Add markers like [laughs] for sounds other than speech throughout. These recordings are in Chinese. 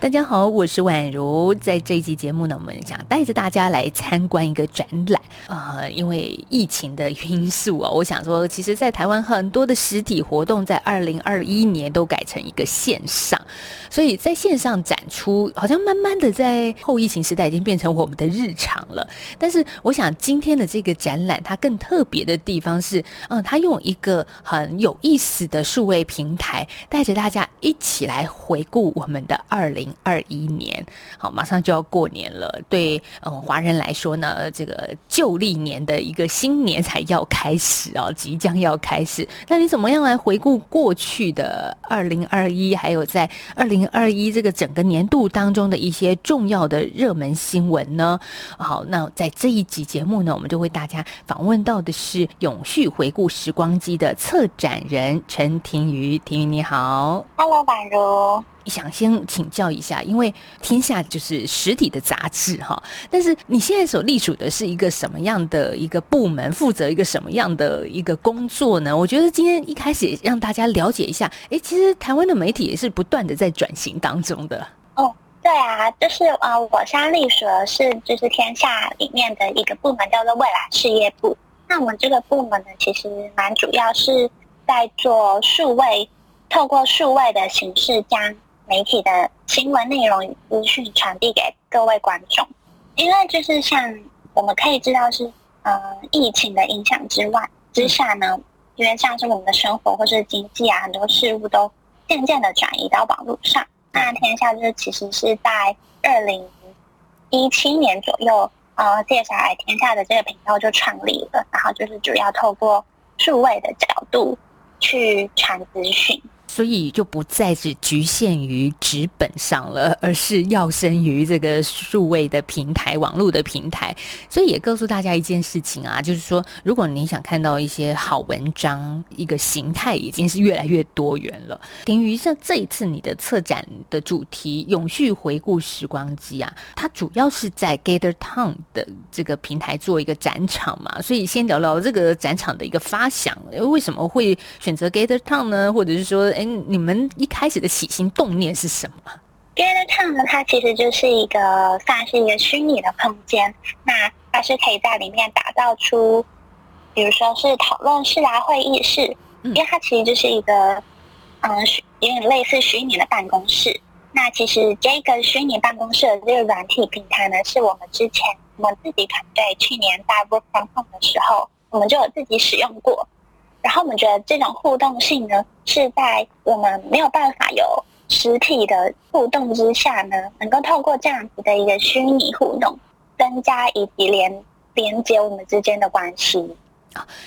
大家好，我是宛如。在这一集节目呢，我们想带着大家来参观一个展览。呃，因为疫情的因素啊，我想说，其实，在台湾很多的实体活动，在二零二一年都改成一个线上，所以在线上展出，好像慢慢的在后疫情时代已经变成我们的日常了。但是，我想今天的这个展览，它更特别的地方是，嗯，它用一个很有意思的数位平台，带着大家一起来回顾我们的二零二一年。好，马上就要过年了，对，嗯，华人来说呢，这个旧历年的一个新年才要开始哦，即将要开始。那你怎么样来回顾过去的二零二一，还有在二零二一这个整个年度当中的一些重要的热门新闻呢？好，那在这一集节目呢，我们就为大家访问到的是永续回顾时光机的策展人陈庭瑜。庭瑜你好，Hello，宛如。想先请教一下，因为天下就是实体的杂志哈，但是你现在所隶属的是一个什么样的一个部门，负责一个什么样的一个工作呢？我觉得今天一开始也让大家了解一下，哎，其实台湾的媒体也是不断的在转型当中的。哦，对啊，就是呃，我现在隶属的是就是天下里面的一个部门，叫做未来事业部。那我们这个部门呢，其实蛮主要是在做数位，透过数位的形式将。媒体的新闻内容与资讯传递给各位观众，因为就是像我们可以知道是，呃，疫情的影响之外之下呢，因为像是我们的生活或是经济啊，很多事物都渐渐的转移到网络上。那天下就是其实是在二零一七年左右，呃，接下来天下的这个频道就创立了，然后就是主要透过数位的角度去传资讯。所以就不再只局限于纸本上了，而是跃升于这个数位的平台、网络的平台。所以也告诉大家一件事情啊，就是说，如果你想看到一些好文章，一个形态已经是越来越多元了。等于像这一次你的策展的主题“永续回顾时光机”啊，它主要是在 Gather Town 的这个平台做一个展场嘛。所以先聊聊这个展场的一个发想，为什么会选择 Gather Town 呢？或者是说，哎，你们一开始的起心动念是什么？Gather Town 呢，它其实就是一个算是一个虚拟的空间，那它是可以在里面打造出，比如说是讨论室啊、会议室，因为它其实就是一个，嗯，有点类似虚拟的办公室。那其实这个虚拟办公室的这个软体平台呢，是我们之前我们自己团队去年在 Work from Home 的时候，我们就有自己使用过。然后我们觉得这种互动性呢，是在我们没有办法有实体的互动之下呢，能够透过这样子的一个虚拟互动，增加以及连连接我们之间的关系。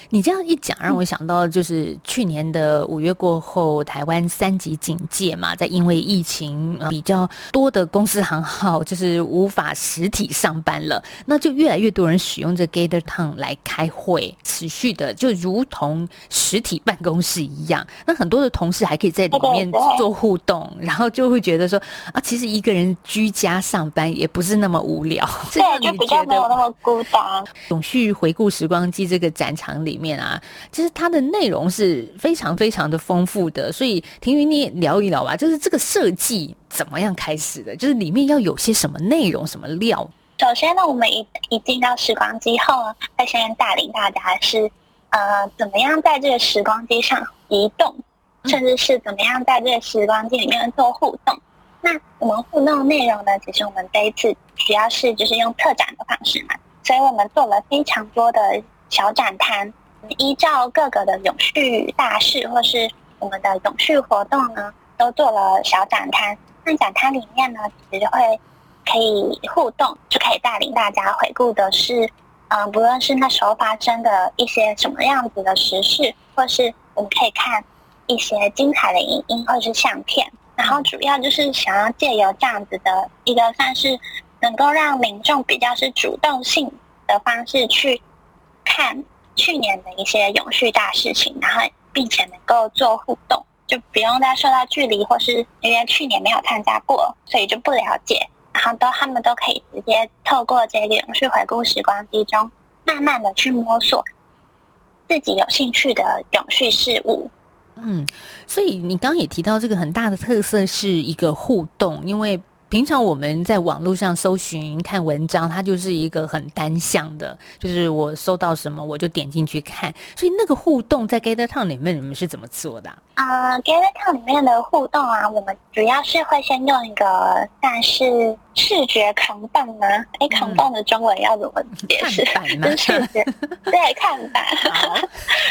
你这样一讲，让我想到就是去年的五月过后，台湾三级警戒嘛，在因为疫情比较多的公司行号就是无法实体上班了，那就越来越多人使用这 Gather Town 来开会，持续的就如同实体办公室一样。那很多的同事还可以在里面做互动，然后就会觉得说啊，其实一个人居家上班也不是那么无聊，对，就比较没有那么孤单。[laughs] 永续回顾时光机这个展场里面啊，其实它的内容是非常非常的丰富的，所以婷云你也聊一聊吧，就是这个设计怎么样开始的？就是里面要有些什么内容、什么料？首先呢，我们一一进到时光机后呢，会先带领大家是呃，怎么样在这个时光机上移动，甚至是怎么样在这个时光机里面做互动。那我们互动内容呢，其实我们这一次主要是就是用特展的方式嘛，所以我们做了非常多的。小展摊，依照各个的永续大事或是我们的永续活动呢，都做了小展摊。那展摊里面呢，其实会可以互动，就可以带领大家回顾的是，嗯、不论是那时候发生的一些什么样子的时事，或是我们可以看一些精彩的影音或是相片。然后主要就是想要借由这样子的一个算是能够让民众比较是主动性的方式去。看去年的一些永续大事情，然后并且能够做互动，就不用再受到距离，或是因为去年没有参加过，所以就不了解。然后都他们都可以直接透过这个永续回顾时光机中，慢慢的去摸索自己有兴趣的永续事物。嗯，所以你刚刚也提到这个很大的特色是一个互动，因为。平常我们在网络上搜寻看文章，它就是一个很单向的，就是我搜到什么我就点进去看。所以那个互动在 Gather Town 里面，你们是怎么做的？啊、uh,，Gather Town 里面的互动啊，我们主要是会先用一个算是视觉扛棒呢。哎，扛棒的中文要怎么解释？看板吗？视 [laughs] 觉对，看板。好，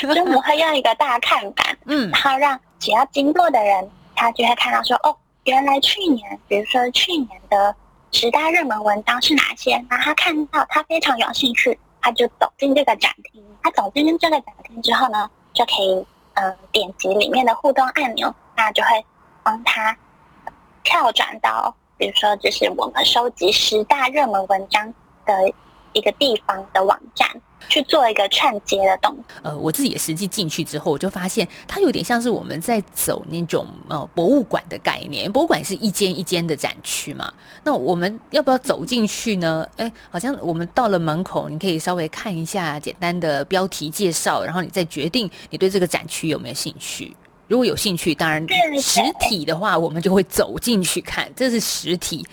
就我们会用一个大看板，嗯，然后让只要经过的人，他就会看到说，哦。原来去年，比如说去年的十大热门文章是哪些？然后他看到他非常有兴趣，他就走进这个展厅。他走进这个展厅之后呢，就可以嗯、呃、点击里面的互动按钮，那就会帮他跳转到，比如说就是我们收集十大热门文章的一个地方的网站。去做一个串接的动作。呃，我自己也实际进去之后，我就发现它有点像是我们在走那种呃博物馆的概念。博物馆是一间一间的展区嘛，那我们要不要走进去呢？哎，好像我们到了门口，你可以稍微看一下简单的标题介绍，然后你再决定你对这个展区有没有兴趣。如果有兴趣，当然实体的话，我们就会走进去看，这是实体。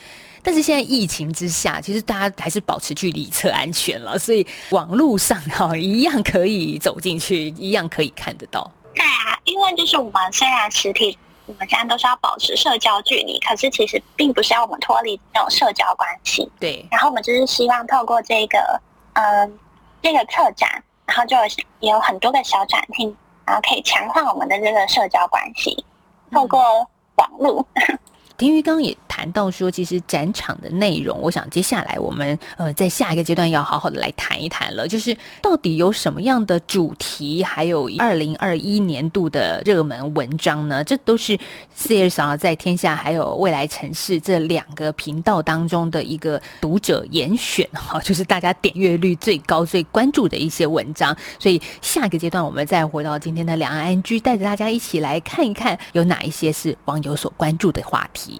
但是现在疫情之下，其实大家还是保持距离测安全了，所以网络上哈一样可以走进去，一样可以看得到。对啊，因为就是我们虽然实体我们现在都是要保持社交距离，可是其实并不是要我们脱离这种社交关系。对。然后我们就是希望透过这个嗯这个策展，然后就有也有很多个小展厅，然后可以强化我们的这个社交关系，透过网络。嗯婷瑜刚刚也谈到说，其实展场的内容，我想接下来我们呃在下一个阶段要好好的来谈一谈了，就是到底有什么样的主题，还有二零二一年度的热门文章呢？这都是 CSR 在天下还有未来城市这两个频道当中的一个读者严选哈，就是大家点阅率最高、最关注的一些文章。所以下一个阶段我们再回到今天的两岸 ING，带着大家一起来看一看有哪一些是网友所关注的话题。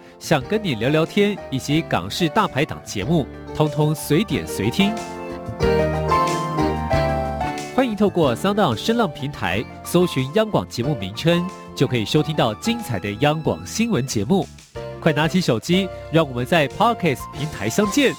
想跟你聊聊天，以及港式大排档节目，通通随点随听。欢迎透过 Sound 声浪平台搜寻央广节目名称，就可以收听到精彩的央广新闻节目。快拿起手机，让我们在 Podcast 平台相见。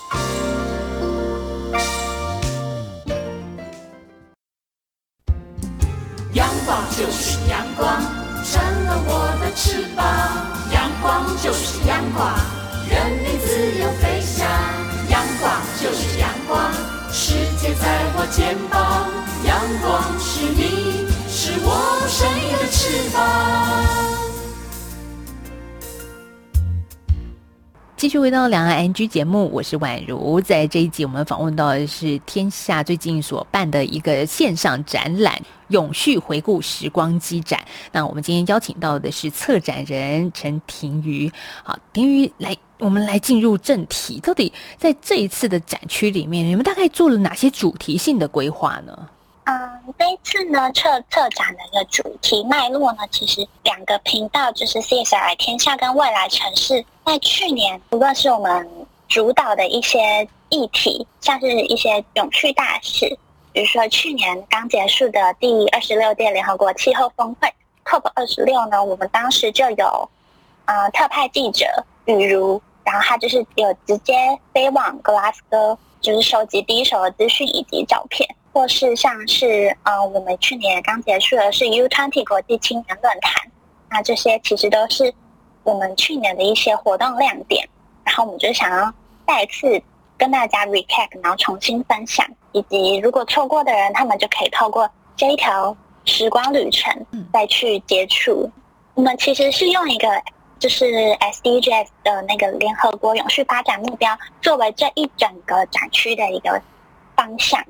在我肩膀。阳光是你，是我生命的翅膀。继续回到两岸 NG 节目，我是宛如。在这一集，我们访问到的是天下最近所办的一个线上展览——永续回顾时光机展。那我们今天邀请到的是策展人陈婷瑜。好，婷瑜来，我们来进入正题。到底在这一次的展区里面，你们大概做了哪些主题性的规划呢？嗯，这一次呢，策策展的一个主题脉络呢，其实两个频道就是 CSR 天下跟未来城市，在去年不论是我们主导的一些议题，像是一些永续大事，比如说去年刚结束的第二十六届联合国气候峰会 COP 二十六呢，我们当时就有呃特派记者雨如，然后他就是有直接飞往格拉斯哥，就是收集第一手的资讯以及照片，或是像是呃我们去年刚结束的是 U20 国际青年论坛，那这些其实都是我们去年的一些活动亮点，然后我们就想要再次跟大家 recap，然后重新分享，以及如果错过的人，他们就可以透过这一条。时光旅程，再去接触。我们其实是用一个就是 SDGs 的那个联合国永续发展目标作为这一整个展区的一个方向。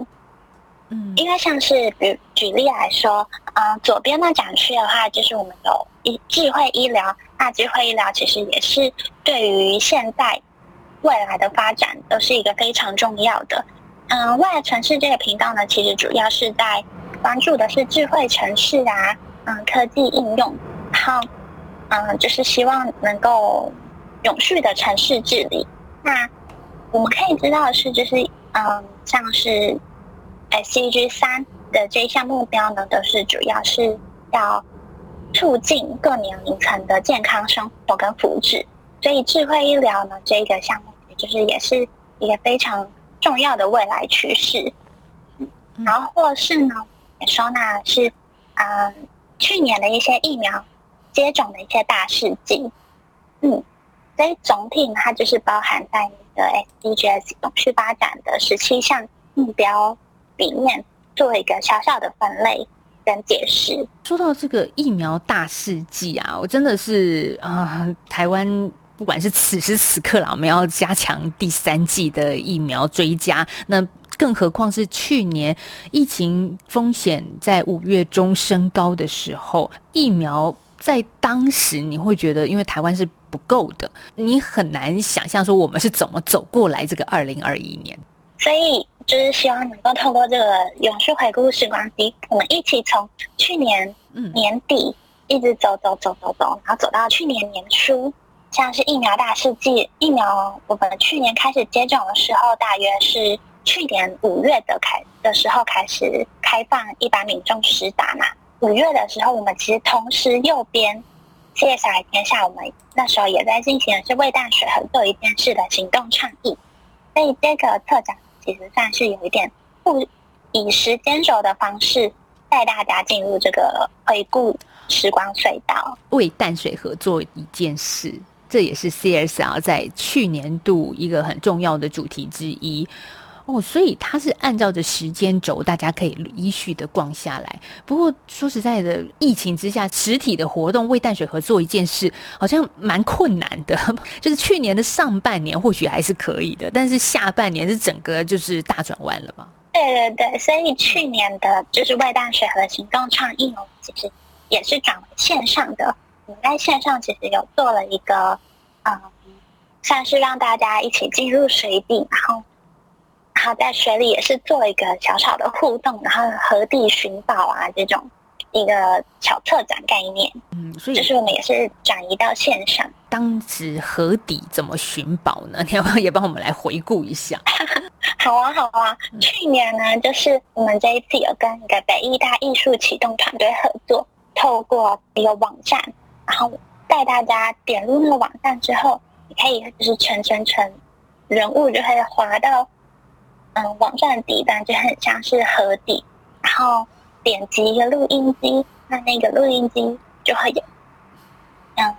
嗯，因为像是比举例来说，啊、呃，左边那展区的话，就是我们有医智慧医疗。那智慧医疗其实也是对于现在未来的发展都是一个非常重要的。嗯、未来城市这个频道呢，其实主要是在。关注的是智慧城市啊，嗯，科技应用，然后，嗯，就是希望能够永续的城市治理。那我们可以知道的是，就是嗯，像是 SDG 三的这一项目标呢，都是主要是要促进各年龄层的健康生活跟福祉。所以，智慧医疗呢，这个项目也就是也是一个非常重要的未来趋势。然后，或是呢？也收纳是，嗯，去年的一些疫苗接种的一些大事迹，嗯，所以总体呢，它就是包含在你的 SDGs 永续发展的十七项目标里面，做一个小小的分类跟解释。说到这个疫苗大事记啊，我真的是啊、呃，台湾不管是此时此刻啦，我们要加强第三季的疫苗追加，那。更何况是去年疫情风险在五月中升高的时候，疫苗在当时你会觉得，因为台湾是不够的，你很难想象说我们是怎么走过来这个二零二一年。所以就是希望能够透过这个永续回顾时光机，我们一起从去年年底一直走走走走走，然后走到去年年初，像是疫苗大世纪，疫苗我们去年开始接种的时候，大约是。去年五月的开的时候开始开放一般民众施打嘛，五月的时候，我们其实同时右边 CSR 天下，我们那时候也在进行的是为淡水河做一件事的行动倡议，所以这个特展其实算是有一点不以时间轴的方式带大家进入这个回顾时光隧道，为淡水河做一件事，这也是 CSR 在去年度一个很重要的主题之一。哦，所以它是按照着时间轴，大家可以依序的逛下来。不过说实在的，疫情之下，实体的活动为淡水河做一件事，好像蛮困难的。[laughs] 就是去年的上半年或许还是可以的，但是下半年是整个就是大转弯了嘛。对对对，所以去年的就是为淡水河行动倡议哦，其实也是转为线上的。我们在线上其实有做了一个，嗯，算是让大家一起进入水底，然后。然后在水里也是做一个小小的互动，然后河底寻宝啊这种一个小策展概念，嗯，所以就是我们也是转移到线上。当时河底怎么寻宝呢？你要不要也帮我们来回顾一下？[laughs] 好啊，好啊。嗯、去年呢，就是我们这一次有跟一个北艺大艺术启动团队合作，透过一个网站，然后带大家点入那个网站之后，你可以就是全程程人物就可以滑到。嗯，网站的底端就很像是河底，然后点击一个录音机，那那个录音机就会有，嗯，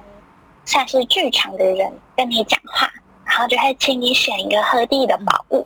像是剧场的人跟你讲话，然后就会请你选一个河底的宝物，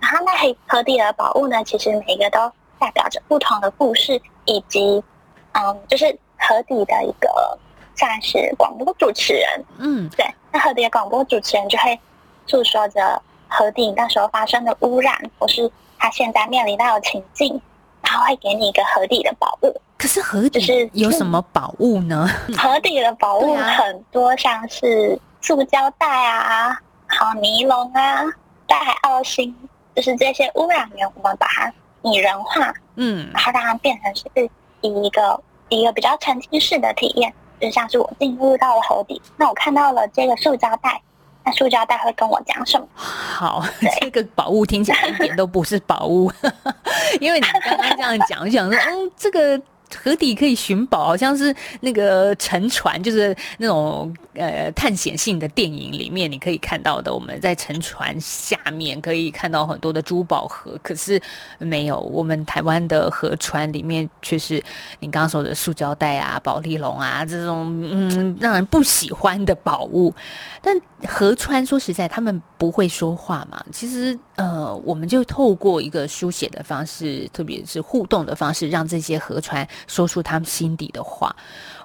然后那河河底的宝物呢，其实每一个都代表着不同的故事，以及嗯，就是河底的一个算是广播主持人，嗯，对，那河底的广播主持人就会诉说着。河底那时候发生的污染，或是他现在面临到的情境，然后会给你一个河底的宝物。可是河底是有什么宝物呢？[laughs] 河底的宝物很多，像是塑胶袋啊，好尼龙啊，大海澳星，就是这些污染源，我们把它拟人化，嗯，然后让它变成是一个一个比较沉浸式的体验，就像是我进入到了河底，那我看到了这个塑胶袋。那塑胶袋会跟我讲什么？好，[laughs] 这个宝物听起来一点都不是宝物，[laughs] 因为你刚刚这样讲，我想说，嗯，这个河底可以寻宝，好像是那个沉船，就是那种呃探险性的电影里面你可以看到的。我们在沉船下面可以看到很多的珠宝盒，可是没有我们台湾的河川里面却是你刚刚说的塑胶袋啊、宝丽龙啊这种嗯让人不喜欢的宝物。但河川说实在，他们不会说话嘛。其实呃，我们就透过一个书写的方式，特别是互动的方式，让这些河川。说出他们心底的话。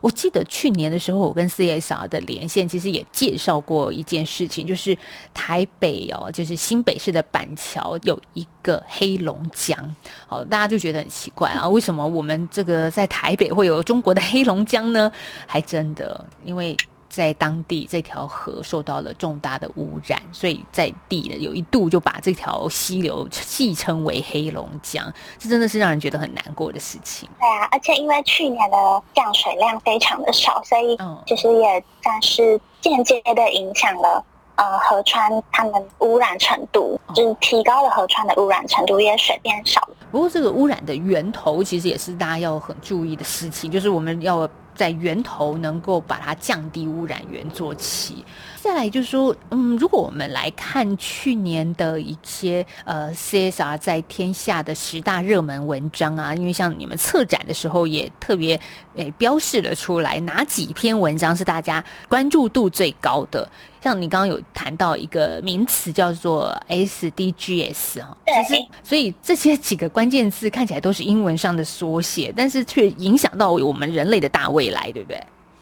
我记得去年的时候，我跟 CSR 的连线，其实也介绍过一件事情，就是台北哦，就是新北市的板桥有一个黑龙江。好，大家就觉得很奇怪啊，为什么我们这个在台北会有中国的黑龙江呢？还真的，因为。在当地这条河受到了重大的污染，所以在地的有一度就把这条溪流戏称为黑龙江，这真的是让人觉得很难过的事情。对啊，而且因为去年的降水量非常的少，所以其实也算是间接的影响了呃河川它们污染程度，就是提高了河川的污染程度，也水变少了。不过这个污染的源头其实也是大家要很注意的事情，就是我们要。在源头能够把它降低污染源做起，再来就是说，嗯，如果我们来看去年的一些呃 CSR 在天下的十大热门文章啊，因为像你们策展的时候也特别诶标示了出来，哪几篇文章是大家关注度最高的？像你刚刚有谈到一个名词叫做 SDGs 哈，其实所以这些几个关键字看起来都是英文上的缩写，但是却影响到我们人类的大未来，对不对？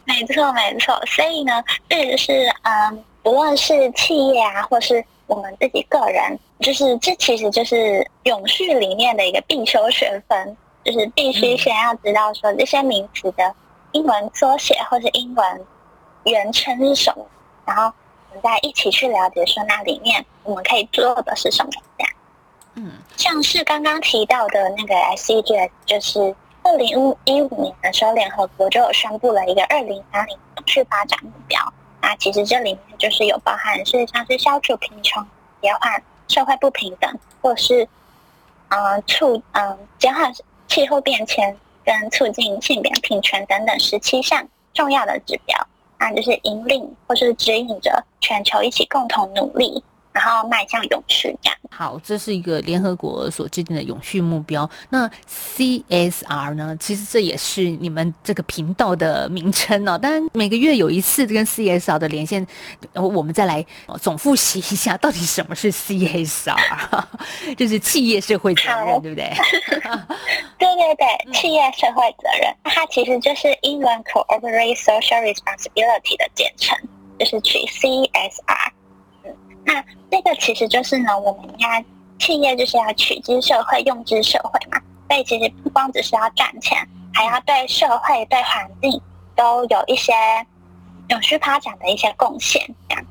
没错，没错。所以呢，这是嗯，不论是企业啊，或是我们自己个人，就是这其实就是永续里面的一个必修学分，就是必须先要知道说这些名词的英文缩写或是英文原称是什么，然后。我们再一起去了解，说那里面我们可以做的是什么？这样，嗯，像是刚刚提到的那个 SDGs，就是二零一五年的时候，联合国就有宣布了一个二零三零永续发展目标。那其实这里面就是有包含是像是消除贫穷、减缓社会不平等，或是嗯促嗯减缓气候变迁跟促进性别平权等等十七项重要的指标。那就是引领或是指引着全球一起共同努力，然后迈向永续这样。好，这是一个联合国所制定的永续目标。那 CSR 呢？其实这也是你们这个频道的名称哦。当然，每个月有一次跟 CSR 的连线，我们再来总复习一下，到底什么是 CSR？[laughs] 就是企业社会责任，对不对？[laughs] 对对对，[laughs] 企业社会责任，它其实就是英文 Corporate Social Responsibility 的简称，就是取 CSR。那这个其实就是呢，我们应该企业就是要取之社会，用之社会嘛。所以其实不光只是要赚钱，还要对社会、对环境都有一些永续发展的一些贡献，这样。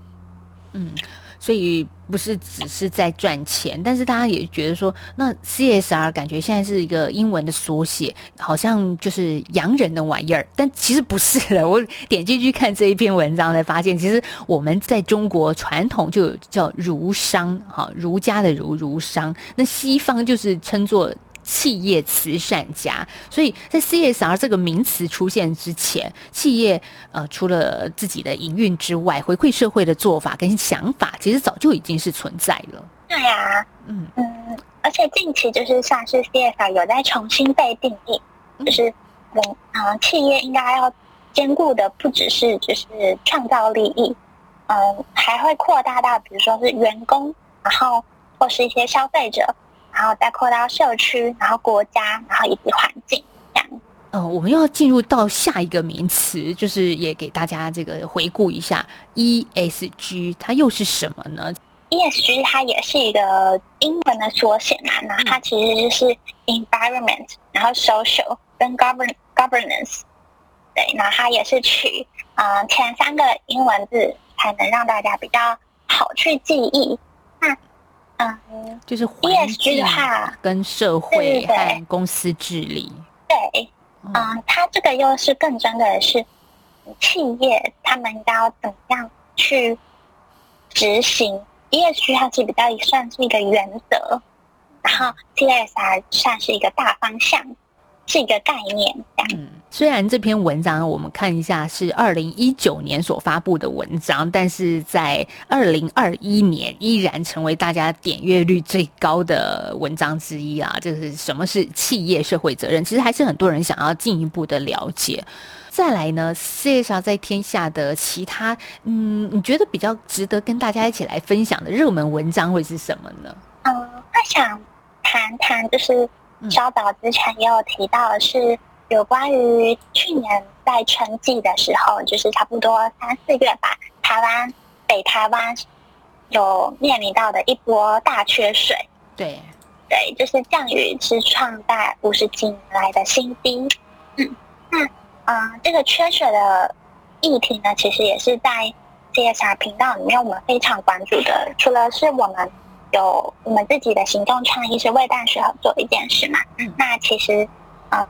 嗯。所以不是只是在赚钱，但是大家也觉得说，那 CSR 感觉现在是一个英文的缩写，好像就是洋人的玩意儿，但其实不是的。我点进去看这一篇文章，才发现其实我们在中国传统就叫儒商，哈，儒家的儒儒商，那西方就是称作。企业慈善家，所以在 CSR 这个名词出现之前，企业呃除了自己的营运之外，回馈社会的做法跟想法，其实早就已经是存在了。对呀、啊，嗯嗯，而且近期就是像是 CSR 有在重新被定义，就是我嗯、呃，企业应该要兼顾的不只是就是创造利益，嗯、呃，还会扩大到比如说是员工，然后或是一些消费者。然后再扩到社区，然后国家，然后以及环境这样。嗯、呃，我们要进入到下一个名词，就是也给大家这个回顾一下 ESG，它又是什么呢？ESG 它也是一个英文的缩写嘛，那它其实就是 environment，然后 social 跟 govern governance，对，那它也是取嗯、呃、前三个英文字，才能让大家比较好去记忆。就是的话，跟社会和公司治理。对，嗯，它这个又是更针对的是企业，他们要怎么样去执行 ESG？它是比较算是一个原则，然后 CSR 算是一个大方向。是一个概念，这样。嗯，虽然这篇文章我们看一下是二零一九年所发布的文章，但是在二零二一年依然成为大家点阅率最高的文章之一啊！就是什么是企业社会责任，其实还是很多人想要进一步的了解。再来呢，CSR 在天下的其他，嗯，你觉得比较值得跟大家一起来分享的热门文章会是什么呢？嗯，我想谈谈就是。稍早之前也有提到的是有关于去年在春季的时候，就是差不多三四月吧，台湾北台湾有面临到的一波大缺水。对，对，就是降雨是创在五十几年来的新低。嗯，那这个缺水的议题呢，其实也是在 CSR 频道里面我们非常关注的，除了是我们。有我们自己的行动倡议是为淡水河做一件事嘛？嗯，那其实，嗯，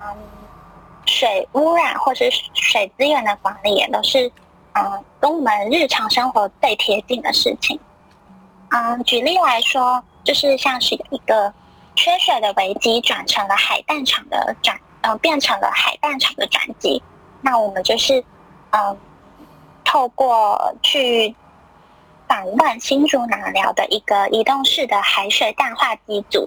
水污染或是水资源的管理也都是，嗯，跟我们日常生活最贴近的事情。嗯，举例来说，就是像是一个缺水的危机转成了海淡厂的转，嗯，变成了海淡厂的转机。那我们就是，嗯，透过去。访问新竹南寮的一个移动式的海水淡化机组，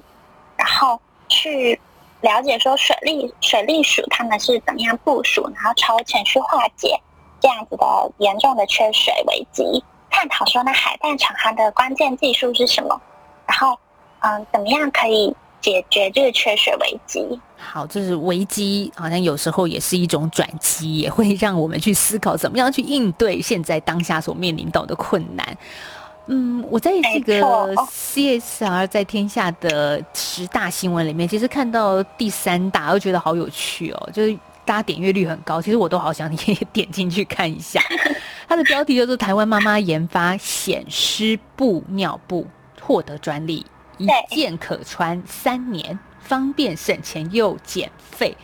然后去了解说水利水利署他们是怎么样部署，然后超前去化解这样子的严重的缺水危机，探讨说那海淡厂它的关键技术是什么，然后嗯，怎么样可以解决这个缺水危机？好，就是危机，好像有时候也是一种转机，也会让我们去思考怎么样去应对现在当下所面临到的困难。嗯，我在这个 CSR 在天下的十大新闻里面，其实看到第三大，我觉得好有趣哦，就是大家点阅率很高，其实我都好想你也点进去看一下。[laughs] 它的标题就是“台湾妈妈研发显湿布尿布，获得专利，一件可穿三年。”方便省钱又减费，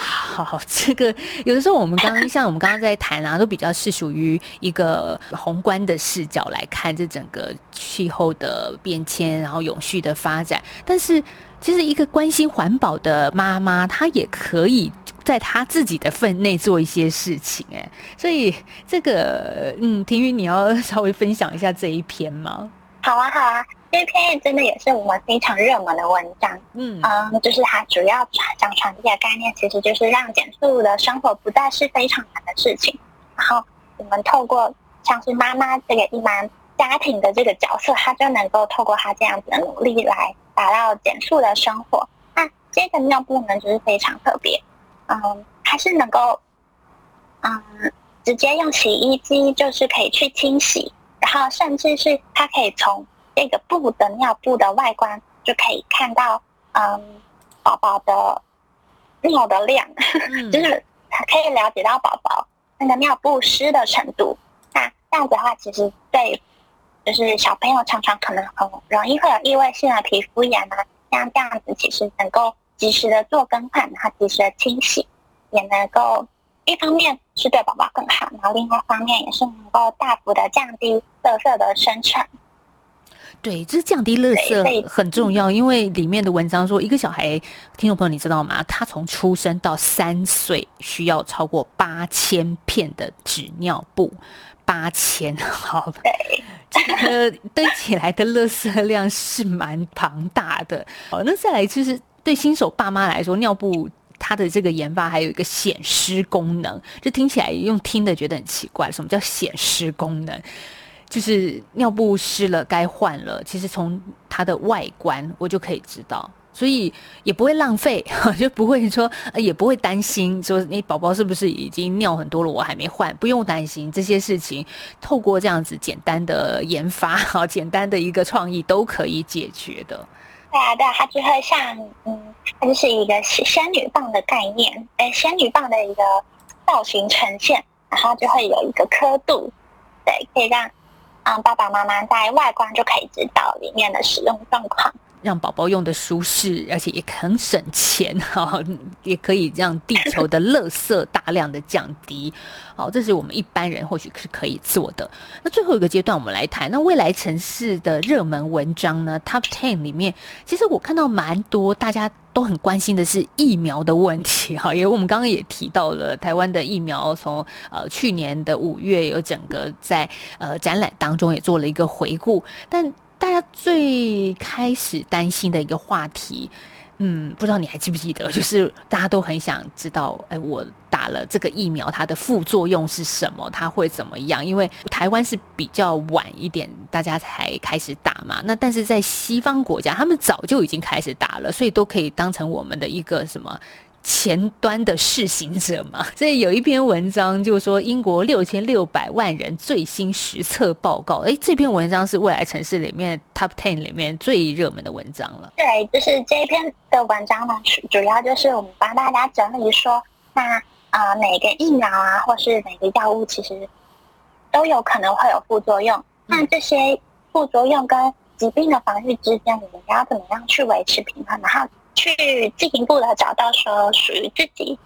好，这个有的时候我们刚刚 [laughs] 像我们刚刚在谈啊，都比较是属于一个宏观的视角来看这整个气候的变迁，然后永续的发展。但是其实一个关心环保的妈妈，她也可以在她自己的分内做一些事情，哎，所以这个嗯，婷瑜，你要稍微分享一下这一篇吗？好啊，好啊。这篇真的也是我们非常热门的文章，嗯嗯，就是它主要想传递的概念，其实就是让减速的生活不再是非常难的事情。然后我们透过像是妈妈这个一般家庭的这个角色，她就能够透过她这样子的努力来达到减速的生活。那这个尿布呢，就是非常特别，嗯，它是能够嗯直接用洗衣机就是可以去清洗，然后甚至是它可以从这个布的尿布的外观就可以看到，嗯，宝宝的尿的量，嗯、就是可以了解到宝宝那个尿布湿的程度。那这样子的话，其实对，就是小朋友常常可能很容易会有异位性的皮肤炎啊，像这样子其实能够及时的做更换，然后及时的清洗，也能够一方面是对宝宝更好，然后另外一方面也是能够大幅的降低垃圾的生成。对，这降低垃圾很重要，因为里面的文章说，一个小孩，听众朋友你知道吗？他从出生到三岁需要超过八千片的纸尿布，八千，好，这个堆起来的垃圾量是蛮庞大的。好，那再来就是对新手爸妈来说，尿布它的这个研发还有一个显湿功能，就听起来用听的觉得很奇怪，什么叫显湿功能？就是尿布湿了该换了，其实从它的外观我就可以知道，所以也不会浪费，就不会说也不会担心说你宝宝是不是已经尿很多了，我还没换，不用担心这些事情，透过这样子简单的研发，好简单的一个创意都可以解决的。对啊，对啊，它就会像嗯，它就是一个仙仙女棒的概念，哎，仙女棒的一个造型呈现，然后就会有一个刻度，对，可以让。嗯爸爸妈妈在外观就可以知道里面的使用状况。让宝宝用的舒适，而且也很省钱 [laughs] 哈，也可以让地球的垃圾大量的降低。好，这是我们一般人或许是可以做的。那最后一个阶段，我们来谈那未来城市的热门文章呢？Top Ten 里面，其实我看到蛮多大家都很关心的是疫苗的问题 [laughs] 哈，因为我们刚刚也提到了台湾的疫苗从呃去年的五月有整个在呃展览当中也做了一个回顾，但。大家最开始担心的一个话题，嗯，不知道你还记不记得？[laughs] 就是大家都很想知道，哎，我打了这个疫苗，它的副作用是什么？它会怎么样？因为台湾是比较晚一点，大家才开始打嘛。那但是在西方国家，他们早就已经开始打了，所以都可以当成我们的一个什么？前端的试行者嘛，[laughs] 所以有一篇文章就说英国六千六百万人最新实测报告，哎，这篇文章是未来城市里面 Top Ten 里面最热门的文章了。对，就是这一篇的文章呢，主要就是我们帮大家整理说，那啊、呃，每个疫苗啊，或是每个药物，其实都有可能会有副作用。那这些副作用跟疾病的防御之间，我们要怎么样去维持平衡？然后。去进一步的找到说属于自己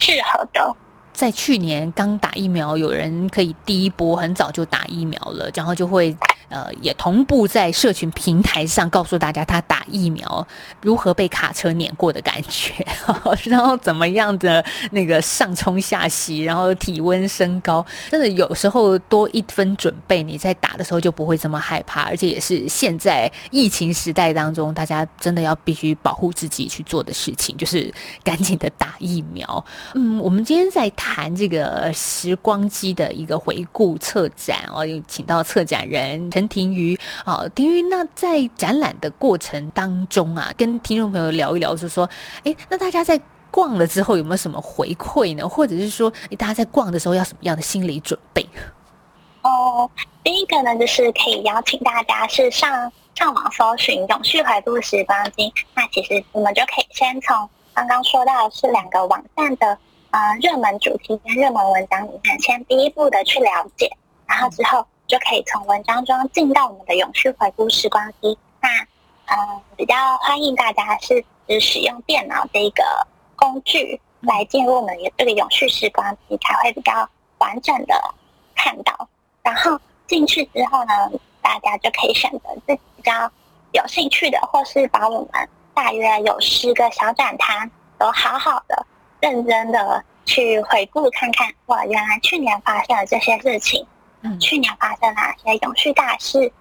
适合的。在去年刚打疫苗，有人可以第一波很早就打疫苗了，然后就会。呃，也同步在社群平台上告诉大家，他打疫苗如何被卡车碾过的感觉，[laughs] 然后怎么样的那个上冲下吸，然后体温升高，真的有时候多一分准备，你在打的时候就不会这么害怕，而且也是现在疫情时代当中，大家真的要必须保护自己去做的事情，就是赶紧的打疫苗。嗯，我们今天在谈这个时光机的一个回顾策展哦，有请到策展人。陈婷瑜，好，婷瑜，那在展览的过程当中啊，跟听众朋友聊一聊，就是说，哎，那大家在逛了之后有没有什么回馈呢？或者是说，哎大家在逛的时候要什么样的心理准备？哦，第一个呢，就是可以邀请大家是上上网搜寻“永续回顾时光机”，那其实我们就可以先从刚刚说到的是两个网站的呃热门主题跟热门文章里面，先第一步的去了解，然后之后。就可以从文章中进到我们的永续回顾时光机。那，嗯，比较欢迎大家是是使用电脑这个工具来进入我们这个永续时光机，才会比较完整的看到。然后进去之后呢，大家就可以选择自己比较有兴趣的，或是把我们大约有十个小展摊都好好的、认真的去回顾看看。哇，原来去年发生了这些事情。嗯，去年发生哪些永续大事，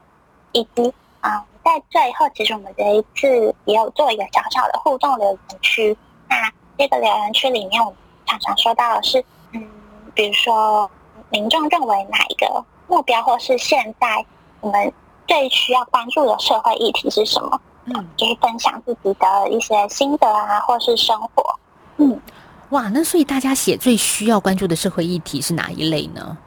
以及啊、嗯，在最后，其实我们这一次也有做一个小小的互动留言区。那这个留言区里面，我们常常说到的是，嗯，比如说民众认为哪一个目标，或是现在我们最需要关注的社会议题是什么？嗯，就是分享自己的一些心得啊，或是生活。嗯，哇，那所以大家写最需要关注的社会议题是哪一类呢？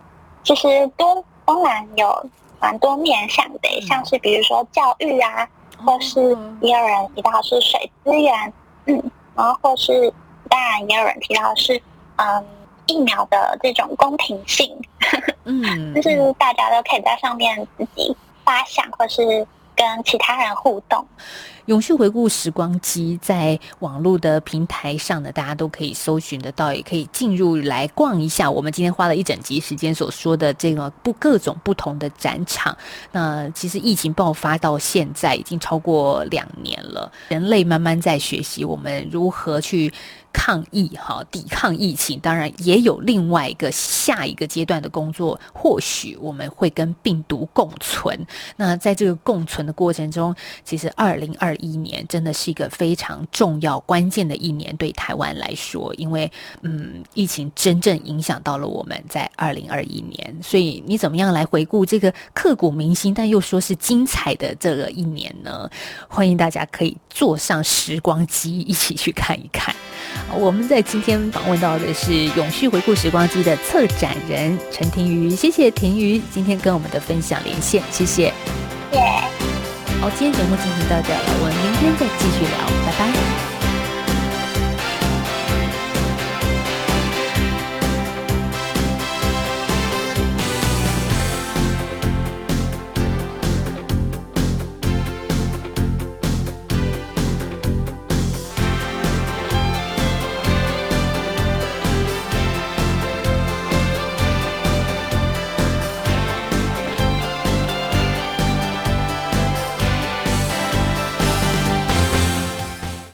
其实多当然有蛮多面向的，像是比如说教育啊，或是也有人提到是水资源，嗯，然后或是当然也有人提到是嗯疫苗的这种公平性，嗯，[laughs] 就是大家都可以在上面自己发想，或是跟其他人互动。永续回顾时光机在网络的平台上呢，大家都可以搜寻得到，也可以进入来逛一下。我们今天花了一整集时间所说的这个不各种不同的展场。那其实疫情爆发到现在已经超过两年了，人类慢慢在学习我们如何去。抗疫哈，抵抗疫情，当然也有另外一个下一个阶段的工作。或许我们会跟病毒共存。那在这个共存的过程中，其实二零二一年真的是一个非常重要、关键的一年，对台湾来说，因为嗯，疫情真正影响到了我们在二零二一年。所以你怎么样来回顾这个刻骨铭心，但又说是精彩的这个一年呢？欢迎大家可以坐上时光机，一起去看一看。我们在今天访问到的是永续回顾时光机的策展人陈庭瑜，谢谢庭瑜今天跟我们的分享连线，谢谢。耶，好，今天节目进行到这了，我们明天再继续聊，拜拜。